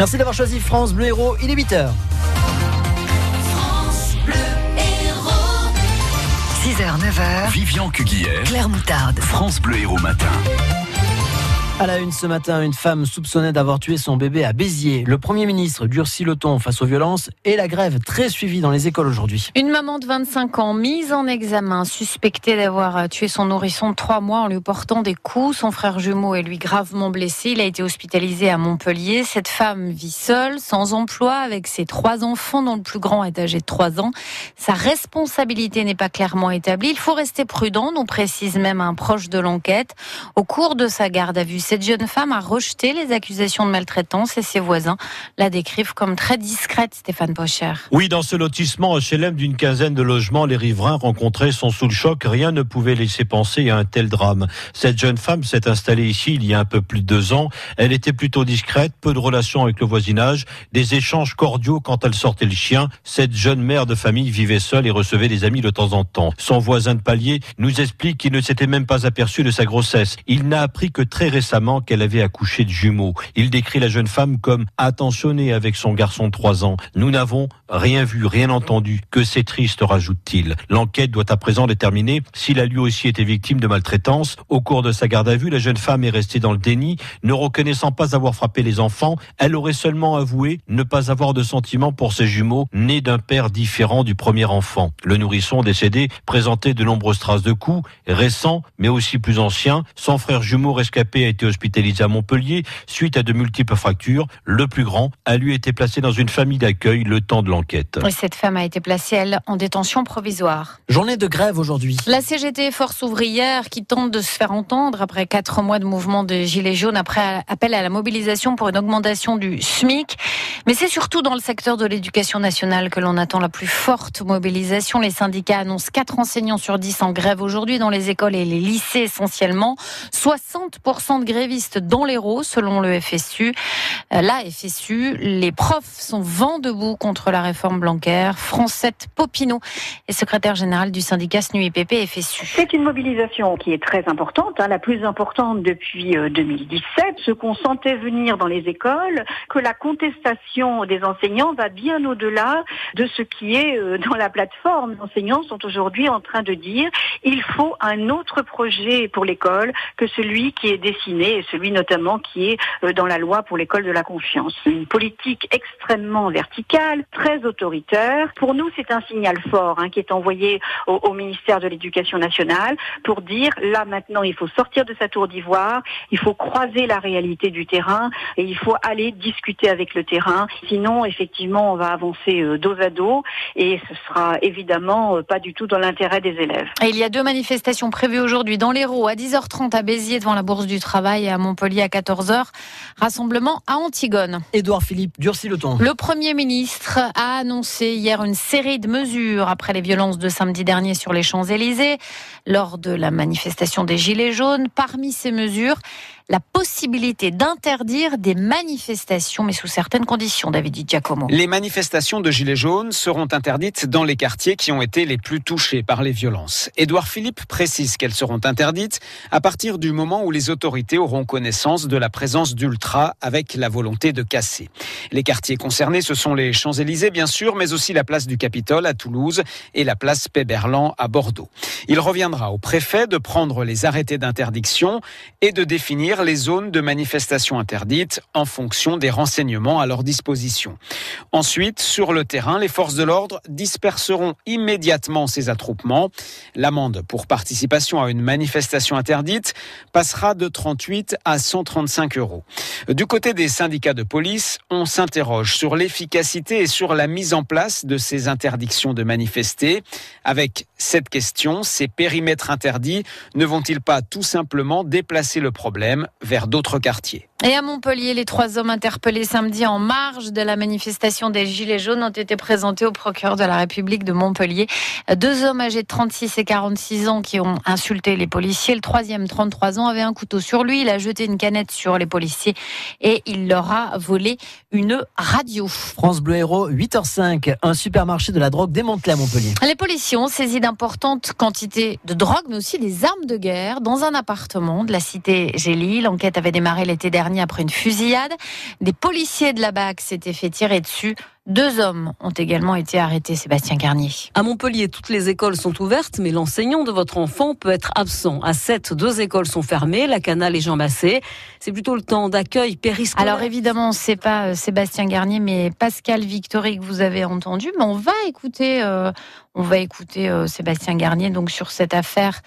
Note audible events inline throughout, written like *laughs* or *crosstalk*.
Merci d'avoir choisi France Bleu Héros, il est 8h. 6h, 9h. Vivian Cuguière. Claire Moutarde. France Bleu Héros Matin. À la une ce matin, une femme soupçonnée d'avoir tué son bébé à Béziers. Le Premier ministre durcit le ton face aux violences et la grève très suivie dans les écoles aujourd'hui. Une maman de 25 ans mise en examen, suspectée d'avoir tué son nourrisson de 3 mois en lui portant des coups. Son frère jumeau est lui gravement blessé. Il a été hospitalisé à Montpellier. Cette femme vit seule, sans emploi, avec ses trois enfants dont le plus grand est âgé de 3 ans. Sa responsabilité n'est pas clairement établie. Il faut rester prudent, nous précise même un proche de l'enquête. Au cours de sa garde à vue, cette jeune femme a rejeté les accusations de maltraitance et ses voisins la décrivent comme très discrète, Stéphane Pocher. Oui, dans ce lotissement HLM d'une quinzaine de logements, les riverains rencontrés sont sous le choc. Rien ne pouvait laisser penser à un tel drame. Cette jeune femme s'est installée ici il y a un peu plus de deux ans. Elle était plutôt discrète, peu de relations avec le voisinage, des échanges cordiaux quand elle sortait le chien. Cette jeune mère de famille vivait seule et recevait des amis de temps en temps. Son voisin de palier nous explique qu'il ne s'était même pas aperçu de sa grossesse. Il n'a appris que très récemment qu'elle avait accouché de jumeaux. Il décrit la jeune femme comme attentionnée avec son garçon de 3 ans. Nous n'avons rien vu, rien entendu. Que c'est triste, rajoute-t-il. L'enquête doit à présent déterminer s'il a lui aussi été victime de maltraitance. Au cours de sa garde à vue, la jeune femme est restée dans le déni, ne reconnaissant pas avoir frappé les enfants. Elle aurait seulement avoué ne pas avoir de sentiments pour ses jumeaux, nés d'un père différent du premier enfant. Le nourrisson décédé présentait de nombreuses traces de coups, récents, mais aussi plus anciens. Son frère jumeau rescapé a été hospitalisé à Montpellier suite à de multiples fractures. Le plus grand a lui été placé dans une famille d'accueil le temps de l'enquête. cette femme a été placée, elle, en détention provisoire. Journée de grève aujourd'hui. La CGT Force ouvrière qui tente de se faire entendre après quatre mois de mouvement de Gilets jaunes, après appel à la mobilisation pour une augmentation du SMIC. Mais c'est surtout dans le secteur de l'éducation nationale que l'on attend la plus forte mobilisation. Les syndicats annoncent 4 enseignants sur 10 en grève aujourd'hui dans les écoles et les lycées essentiellement. 60% de grévistes dans l'Hérault selon le FSU. Euh, la FSU, les profs sont vent debout contre la réforme Blanquer. Francette Popino est secrétaire générale du syndicat SNUIPP FSU. C'est une mobilisation qui est très importante, hein, la plus importante depuis 2017. Euh, Ce qu'on sentait venir dans les écoles, que la contestation des enseignants va bien au-delà de ce qui est euh, dans la plateforme. Les enseignants sont aujourd'hui en train de dire il faut un autre projet pour l'école que celui qui est dessiné et celui notamment qui est euh, dans la loi pour l'école de la confiance. Une politique extrêmement verticale, très autoritaire. Pour nous, c'est un signal fort hein, qui est envoyé au, au ministère de l'Éducation nationale pour dire là maintenant il faut sortir de sa tour d'ivoire, il faut croiser la réalité du terrain et il faut aller discuter avec le terrain. Sinon, effectivement, on va avancer euh, dos à dos et ce sera évidemment euh, pas du tout dans l'intérêt des élèves. Et il y a deux manifestations prévues aujourd'hui dans l'Hérault à 10h30 à Béziers devant la Bourse du Travail et à Montpellier à 14h. Rassemblement à Antigone. Édouard Philippe durcit le ton. Le Premier ministre a annoncé hier une série de mesures après les violences de samedi dernier sur les Champs-Élysées lors de la manifestation des Gilets jaunes. Parmi ces mesures, la possibilité d'interdire des manifestations, mais sous certaines conditions, David Giacomo. Les manifestations de Gilets jaunes seront interdites dans les quartiers qui ont été les plus touchés par les violences. Édouard Philippe précise qu'elles seront interdites à partir du moment où les autorités auront connaissance de la présence d'ultra avec la volonté de casser. Les quartiers concernés, ce sont les Champs-Élysées, bien sûr, mais aussi la place du Capitole à Toulouse et la place Péberlan à Bordeaux. Il reviendra au préfet de prendre les arrêtés d'interdiction et de définir les zones de manifestation interdites en fonction des renseignements à leur disposition. Ensuite, sur le terrain, les forces de l'ordre disperseront immédiatement ces attroupements. L'amende pour participation à une manifestation interdite passera de 38 à 135 euros. Du côté des syndicats de police, on s'interroge sur l'efficacité et sur la mise en place de ces interdictions de manifester. Avec cette question, ces périmètres interdits ne vont-ils pas tout simplement déplacer le problème? Vers d'autres quartiers. Et à Montpellier, les trois hommes interpellés samedi en marge de la manifestation des Gilets jaunes ont été présentés au procureur de la République de Montpellier. Deux hommes âgés de 36 et 46 ans qui ont insulté les policiers. Le troisième, 33 ans, avait un couteau sur lui. Il a jeté une canette sur les policiers et il leur a volé une radio. France Bleu Héros, 8h05. Un supermarché de la drogue démantelé à Montpellier. Les policiers ont saisi d'importantes quantités de drogue, mais aussi des armes de guerre dans un appartement de la cité Gély. L'enquête avait démarré l'été dernier après une fusillade. Des policiers de la BAC s'étaient fait tirer dessus. Deux hommes ont également été arrêtés, Sébastien Garnier. À Montpellier, toutes les écoles sont ouvertes, mais l'enseignant de votre enfant peut être absent. À 7, deux écoles sont fermées, la Canale et Jean Massé. C'est plutôt le temps d'accueil périscolaire. Alors évidemment, c'est pas euh, Sébastien Garnier, mais Pascal Victory que vous avez entendu. Mais on va écouter, euh, on va écouter euh, Sébastien Garnier donc sur cette affaire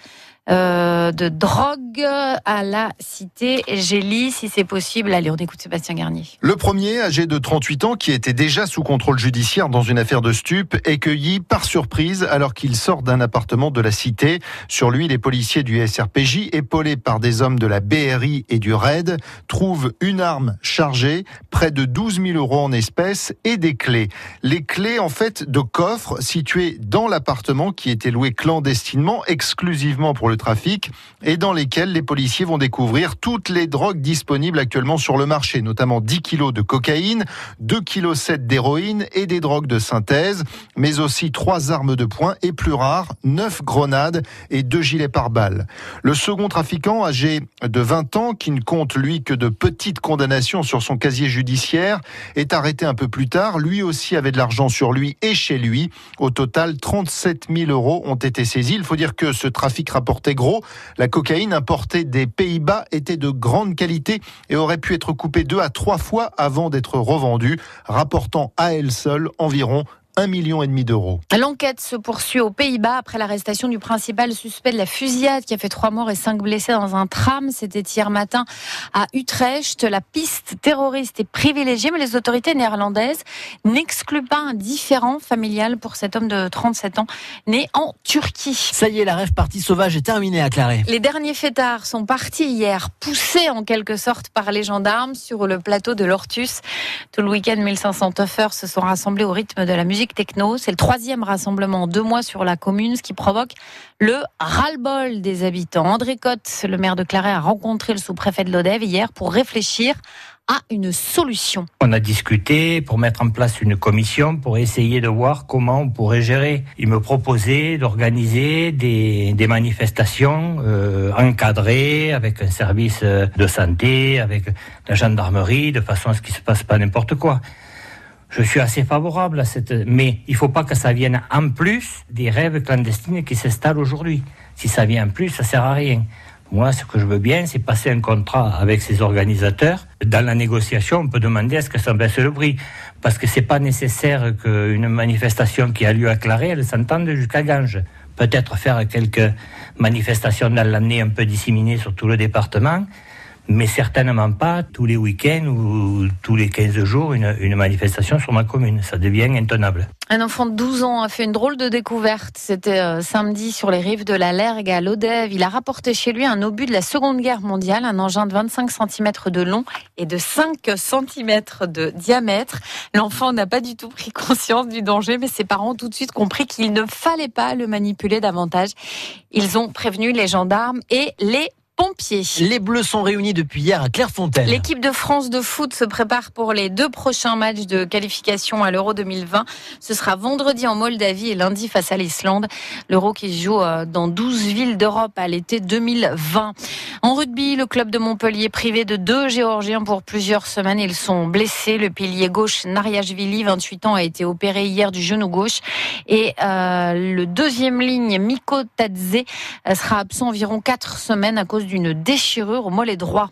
euh, de drogue à la cité Gély, si c'est possible. Allez, on écoute Sébastien Garnier. Le premier, âgé de 38 ans, qui était déjà sous contrôle judiciaire dans une affaire de stup, est cueilli par surprise alors qu'il sort d'un appartement de la cité. Sur lui, les policiers du SRPJ, épaulés par des hommes de la BRI et du RAID, trouvent une arme chargée, près de 12 000 euros en espèces et des clés. Les clés, en fait, de coffres situés dans l'appartement qui était loué clandestinement, exclusivement pour le trafic et dans lesquels les policiers vont découvrir toutes les drogues disponibles actuellement sur le marché, notamment 10 kilos de cocaïne, 2 kg 7 d'héroïne et des drogues de synthèse, mais aussi trois armes de poing et plus rares, 9 grenades et 2 gilets pare-balles. Le second trafiquant, âgé de 20 ans, qui ne compte lui que de petites condamnations sur son casier judiciaire, est arrêté un peu plus tard. Lui aussi avait de l'argent sur lui et chez lui. Au total, 37 000 euros ont été saisis. Il faut dire que ce trafic rapporte gros. La cocaïne importée des Pays-Bas était de grande qualité et aurait pu être coupée deux à trois fois avant d'être revendue, rapportant à elle seule environ 1,5 million et demi d'euros. L'enquête se poursuit aux Pays-Bas après l'arrestation du principal suspect de la fusillade qui a fait trois morts et cinq blessés dans un tram. C'était hier matin à Utrecht. La piste terroriste est privilégiée, mais les autorités néerlandaises n'excluent pas un différent familial pour cet homme de 37 ans né en Turquie. Ça y est, la rêve partie sauvage est terminée à. Les derniers fêtards sont partis hier, poussés en quelque sorte par les gendarmes sur le plateau de l'Ortus. Tout le week-end, 1500 tuffers se sont rassemblés au rythme de la musique techno. C'est le troisième rassemblement en deux mois sur la commune, ce qui provoque le ras-le-bol des habitants. André Cotte, le maire de Claret, a rencontré le sous-préfet de l'Odève hier pour réfléchir à une solution. On a discuté pour mettre en place une commission pour essayer de voir comment on pourrait gérer. Il me proposait d'organiser des, manifestations euh, encadrées avec un service de santé, avec la gendarmerie, de façon à ce qu'il ne se passe pas n'importe quoi je suis assez favorable à cette. Mais il ne faut pas que ça vienne en plus des rêves clandestines qui s'installent aujourd'hui. Si ça vient en plus, ça sert à rien. Moi, ce que je veux bien, c'est passer un contrat avec ces organisateurs. Dans la négociation, on peut demander à ce que ça baisse le prix. Parce que c'est pas nécessaire qu'une manifestation qui a lieu à Claret, elle s'entende jusqu'à Ganges. Peut-être faire quelques manifestations dans l'année un peu disséminées sur tout le département mais certainement pas tous les week-ends ou tous les 15 jours une, manifestation sur ma commune. Ça devient intenable. Un enfant de 12 ans a fait une drôle de découverte. C'était euh, samedi sur les rives de la Lergue à Lodève. Il a rapporté chez lui un obus de la Seconde Guerre mondiale, un engin de 25 cm de long et de 5 cm de diamètre. L'enfant n'a pas du tout pris *laughs* conscience du danger, mais ses parents ont tout de suite compris qu'il ne fallait pas le manipuler davantage. Ils ont prévenu les gendarmes et les pompiers. Les Bleus sont réunis depuis hier à Clairefontaine. L'équipe de France de foot se prépare pour les deux prochains matchs de qualification à l'Euro 2020. Ce sera vendredi en Moldavie et lundi face à l'Islande. L'Euro qui se joue euh, dans 12 villes d'Europe à l'été 2020. En rugby, le club de Montpellier privé de deux Géorgiens pour plusieurs semaines. Ils sont blessés. Le pilier gauche Nariashvili, 28 ans, a été opéré hier du genou gauche. Et euh, le deuxième ligne, Miko Tadze, sera absent environ 4 semaines à d'une déchirure au mollet droit.